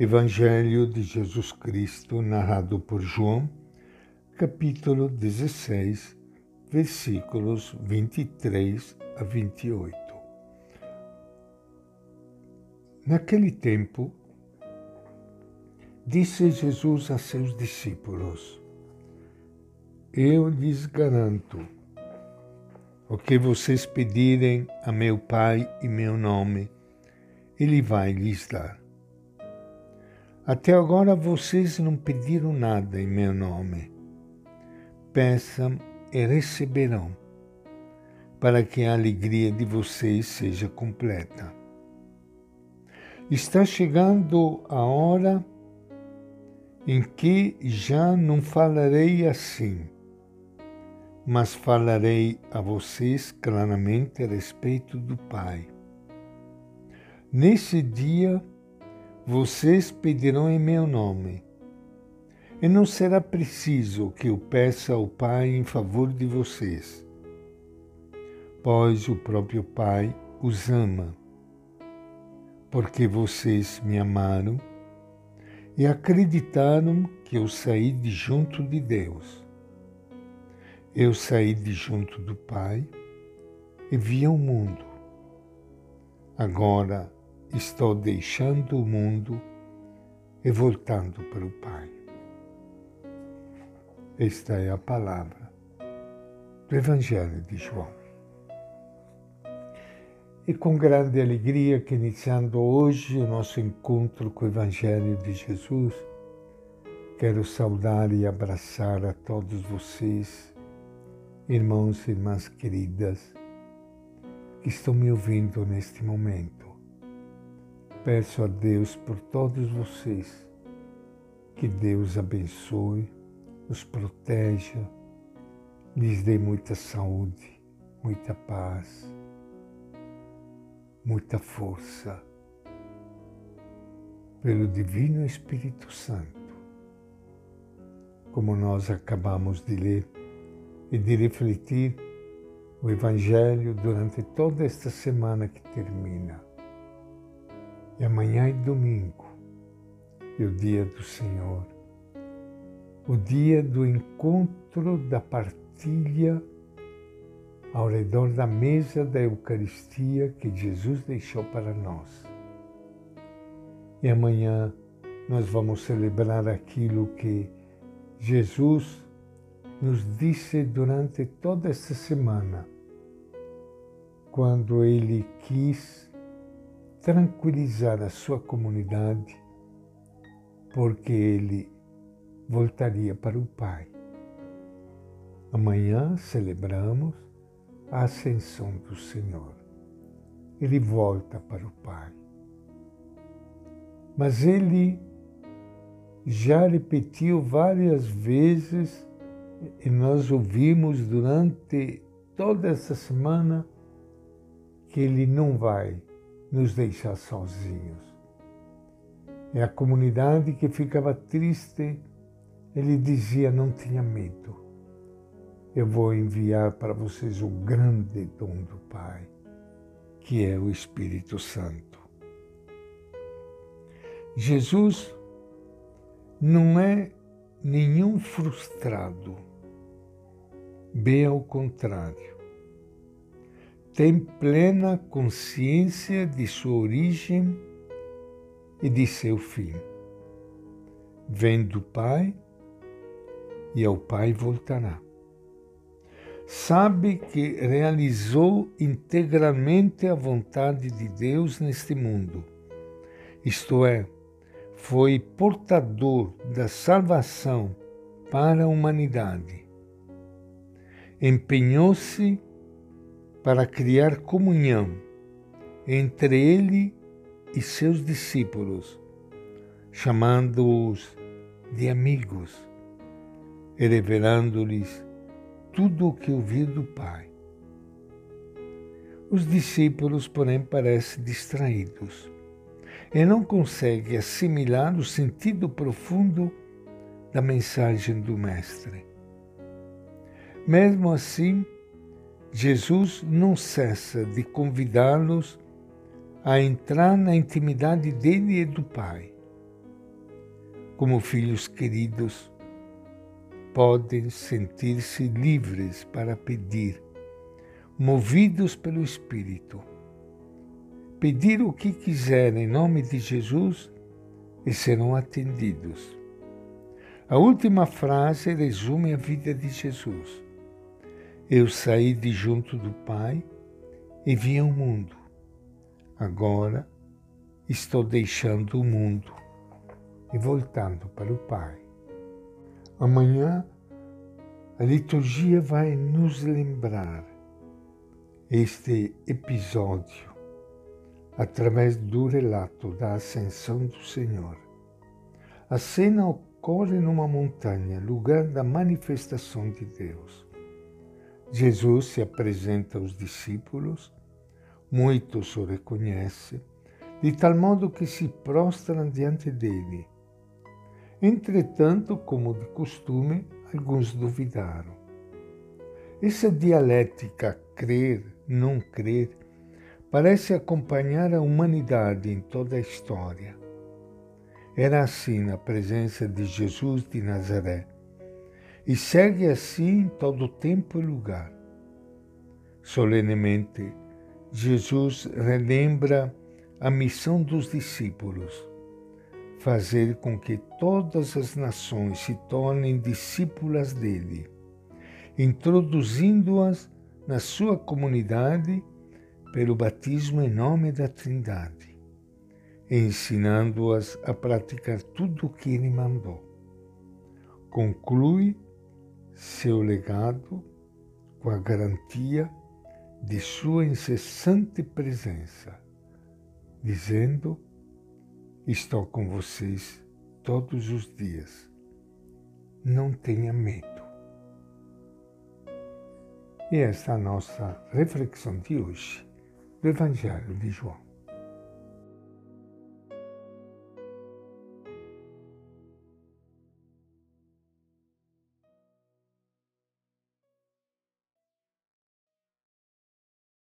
Evangelho de Jesus Cristo, narrado por João, capítulo 16, versículos 23 a 28. Naquele tempo, disse Jesus a seus discípulos: Eu lhes garanto, o que vocês pedirem a meu Pai em meu nome, Ele vai lhes dar. Até agora vocês não pediram nada em meu nome. Peçam e receberão, para que a alegria de vocês seja completa. Está chegando a hora em que já não falarei assim, mas falarei a vocês claramente a respeito do Pai. Nesse dia, vocês pedirão em meu nome. E não será preciso que eu peça ao Pai em favor de vocês, pois o próprio Pai os ama, porque vocês me amaram e acreditaram que eu saí de junto de Deus. Eu saí de junto do Pai e vi o mundo. Agora estou deixando o mundo e voltando para o Pai. Esta é a palavra do Evangelho de João. E com grande alegria que iniciando hoje o nosso encontro com o Evangelho de Jesus, quero saudar e abraçar a todos vocês, irmãos e irmãs queridas, que estão me ouvindo neste momento. Peço a Deus por todos vocês que Deus abençoe, os proteja, lhes dê muita saúde, muita paz, muita força. Pelo Divino Espírito Santo, como nós acabamos de ler e de refletir o Evangelho durante toda esta semana que termina e amanhã é domingo, e o dia do Senhor, o dia do encontro da partilha ao redor da mesa da Eucaristia que Jesus deixou para nós. E amanhã nós vamos celebrar aquilo que Jesus nos disse durante toda essa semana, quando ele quis tranquilizar a sua comunidade, porque ele voltaria para o Pai. Amanhã celebramos a ascensão do Senhor. Ele volta para o Pai. Mas ele já repetiu várias vezes e nós ouvimos durante toda essa semana que ele não vai nos deixar sozinhos. É a comunidade que ficava triste. Ele dizia: Não tenha medo. Eu vou enviar para vocês o grande dom do Pai, que é o Espírito Santo. Jesus não é nenhum frustrado, bem ao contrário tem plena consciência de sua origem e de seu fim. Vem do Pai e ao Pai voltará. Sabe que realizou integralmente a vontade de Deus neste mundo, isto é, foi portador da salvação para a humanidade. Empenhou-se para criar comunhão entre ele e seus discípulos, chamando-os de amigos e revelando-lhes tudo o que ouviu do Pai. Os discípulos, porém, parecem distraídos e não conseguem assimilar o sentido profundo da mensagem do Mestre. Mesmo assim, Jesus não cessa de convidá-los a entrar na intimidade dele e do Pai. como filhos queridos, podem sentir-se livres para pedir, movidos pelo Espírito. Pedir o que quiserem em nome de Jesus e serão atendidos. A última frase resume a vida de Jesus. Eu saí de junto do Pai e vi o mundo. Agora estou deixando o mundo e voltando para o Pai. Amanhã a liturgia vai nos lembrar este episódio através do relato da ascensão do Senhor. A cena ocorre numa montanha, lugar da manifestação de Deus. Jesus se apresenta aos discípulos, muitos o reconhecem, de tal modo que se prostram diante dele. Entretanto, como de costume, alguns duvidaram. Essa dialética crer, não crer, parece acompanhar a humanidade em toda a história. Era assim na presença de Jesus de Nazaré e segue assim todo tempo e lugar. Solenemente, Jesus relembra a missão dos discípulos, fazer com que todas as nações se tornem discípulas dele, introduzindo-as na sua comunidade pelo batismo em nome da Trindade, ensinando-as a praticar tudo o que ele mandou. Conclui seu legado com a garantia de sua incessante presença dizendo: Estou com vocês todos os dias. Não tenha medo. E esta é a nossa reflexão de hoje do Evangelho de João.